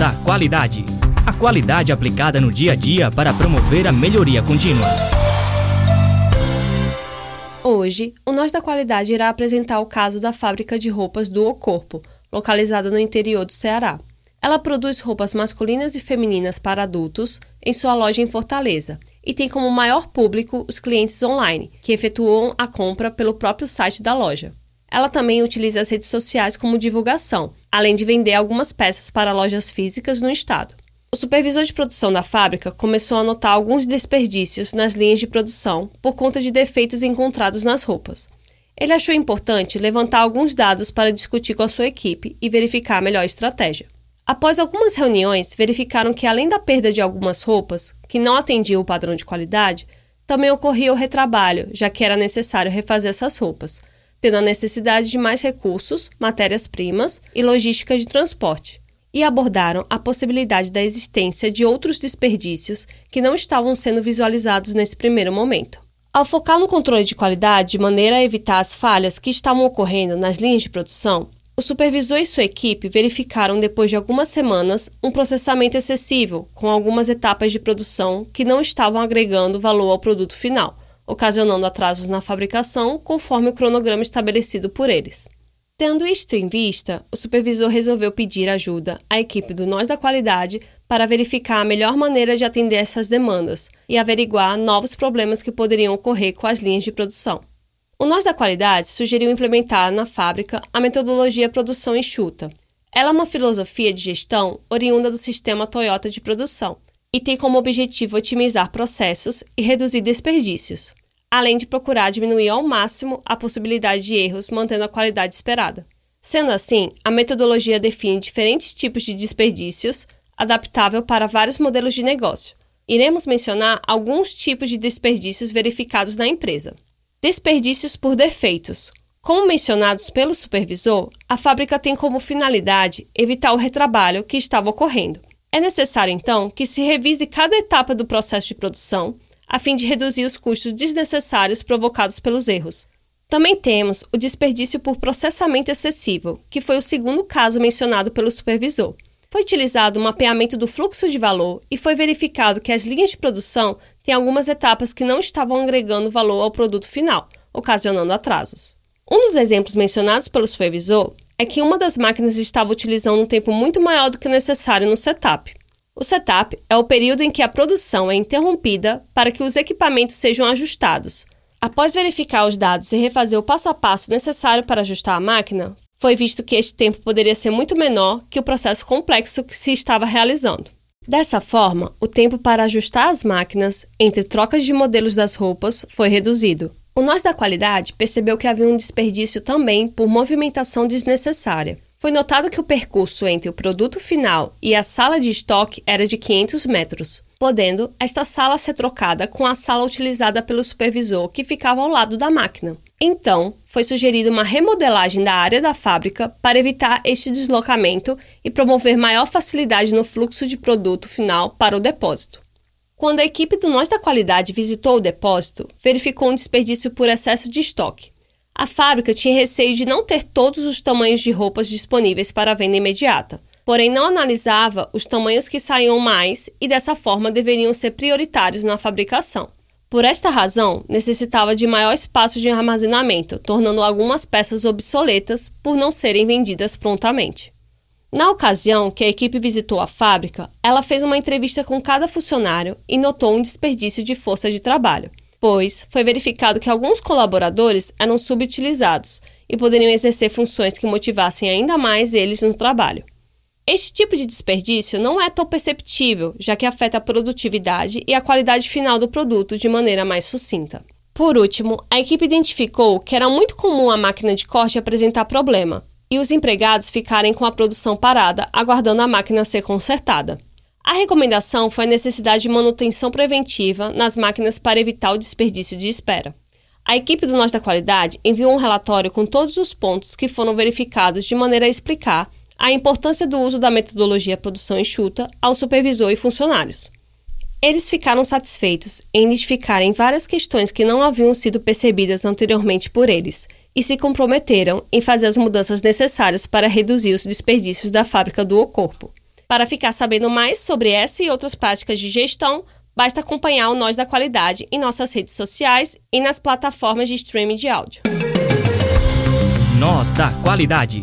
da Qualidade. A qualidade aplicada no dia a dia para promover a melhoria contínua. Hoje, o Nós da Qualidade irá apresentar o caso da fábrica de roupas do O Corpo, localizada no interior do Ceará. Ela produz roupas masculinas e femininas para adultos em sua loja em Fortaleza e tem como maior público os clientes online, que efetuam a compra pelo próprio site da loja. Ela também utiliza as redes sociais como divulgação, além de vender algumas peças para lojas físicas no estado. O supervisor de produção da fábrica começou a notar alguns desperdícios nas linhas de produção por conta de defeitos encontrados nas roupas. Ele achou importante levantar alguns dados para discutir com a sua equipe e verificar a melhor estratégia. Após algumas reuniões, verificaram que além da perda de algumas roupas, que não atendiam o padrão de qualidade, também ocorria o retrabalho, já que era necessário refazer essas roupas, tendo a necessidade de mais recursos, matérias-primas e logística de transporte. E abordaram a possibilidade da existência de outros desperdícios que não estavam sendo visualizados nesse primeiro momento. Ao focar no controle de qualidade de maneira a evitar as falhas que estavam ocorrendo nas linhas de produção, o supervisor e sua equipe verificaram, depois de algumas semanas, um processamento excessivo, com algumas etapas de produção que não estavam agregando valor ao produto final, ocasionando atrasos na fabricação conforme o cronograma estabelecido por eles. Tendo isto em vista, o supervisor resolveu pedir ajuda à equipe do Nós da Qualidade para verificar a melhor maneira de atender essas demandas e averiguar novos problemas que poderiam ocorrer com as linhas de produção. O Nós da Qualidade sugeriu implementar na fábrica a metodologia produção enxuta. Ela é uma filosofia de gestão oriunda do sistema Toyota de produção e tem como objetivo otimizar processos e reduzir desperdícios, além de procurar diminuir ao máximo a possibilidade de erros, mantendo a qualidade esperada. Sendo assim, a metodologia define diferentes tipos de desperdícios, adaptável para vários modelos de negócio. Iremos mencionar alguns tipos de desperdícios verificados na empresa. Desperdícios por defeitos. Como mencionados pelo supervisor, a fábrica tem como finalidade evitar o retrabalho que estava ocorrendo. É necessário, então, que se revise cada etapa do processo de produção, a fim de reduzir os custos desnecessários provocados pelos erros. Também temos o desperdício por processamento excessivo, que foi o segundo caso mencionado pelo supervisor. Foi utilizado o mapeamento do fluxo de valor e foi verificado que as linhas de produção têm algumas etapas que não estavam agregando valor ao produto final, ocasionando atrasos. Um dos exemplos mencionados pelo supervisor é que uma das máquinas estava utilizando um tempo muito maior do que o necessário no setup. O setup é o período em que a produção é interrompida para que os equipamentos sejam ajustados. Após verificar os dados e refazer o passo a passo necessário para ajustar a máquina, foi visto que este tempo poderia ser muito menor que o processo complexo que se estava realizando. Dessa forma, o tempo para ajustar as máquinas entre trocas de modelos das roupas foi reduzido. O Nós da Qualidade percebeu que havia um desperdício também por movimentação desnecessária. Foi notado que o percurso entre o produto final e a sala de estoque era de 500 metros, podendo esta sala ser trocada com a sala utilizada pelo supervisor que ficava ao lado da máquina. Então, foi sugerida uma remodelagem da área da fábrica para evitar este deslocamento e promover maior facilidade no fluxo de produto final para o depósito. Quando a equipe do Nós da Qualidade visitou o depósito, verificou um desperdício por excesso de estoque. A fábrica tinha receio de não ter todos os tamanhos de roupas disponíveis para venda imediata, porém não analisava os tamanhos que saíam mais e dessa forma deveriam ser prioritários na fabricação. Por esta razão, necessitava de maior espaço de armazenamento, tornando algumas peças obsoletas por não serem vendidas prontamente. Na ocasião que a equipe visitou a fábrica, ela fez uma entrevista com cada funcionário e notou um desperdício de força de trabalho, pois foi verificado que alguns colaboradores eram subutilizados e poderiam exercer funções que motivassem ainda mais eles no trabalho. Este tipo de desperdício não é tão perceptível, já que afeta a produtividade e a qualidade final do produto de maneira mais sucinta. Por último, a equipe identificou que era muito comum a máquina de corte apresentar problema e os empregados ficarem com a produção parada, aguardando a máquina ser consertada. A recomendação foi a necessidade de manutenção preventiva nas máquinas para evitar o desperdício de espera. A equipe do Nós da Qualidade enviou um relatório com todos os pontos que foram verificados de maneira a explicar a importância do uso da metodologia produção enxuta ao supervisor e funcionários. Eles ficaram satisfeitos em identificarem várias questões que não haviam sido percebidas anteriormente por eles e se comprometeram em fazer as mudanças necessárias para reduzir os desperdícios da fábrica do O Corpo. Para ficar sabendo mais sobre essa e outras práticas de gestão, basta acompanhar o Nós da Qualidade em nossas redes sociais e nas plataformas de streaming de áudio. Nós da Qualidade.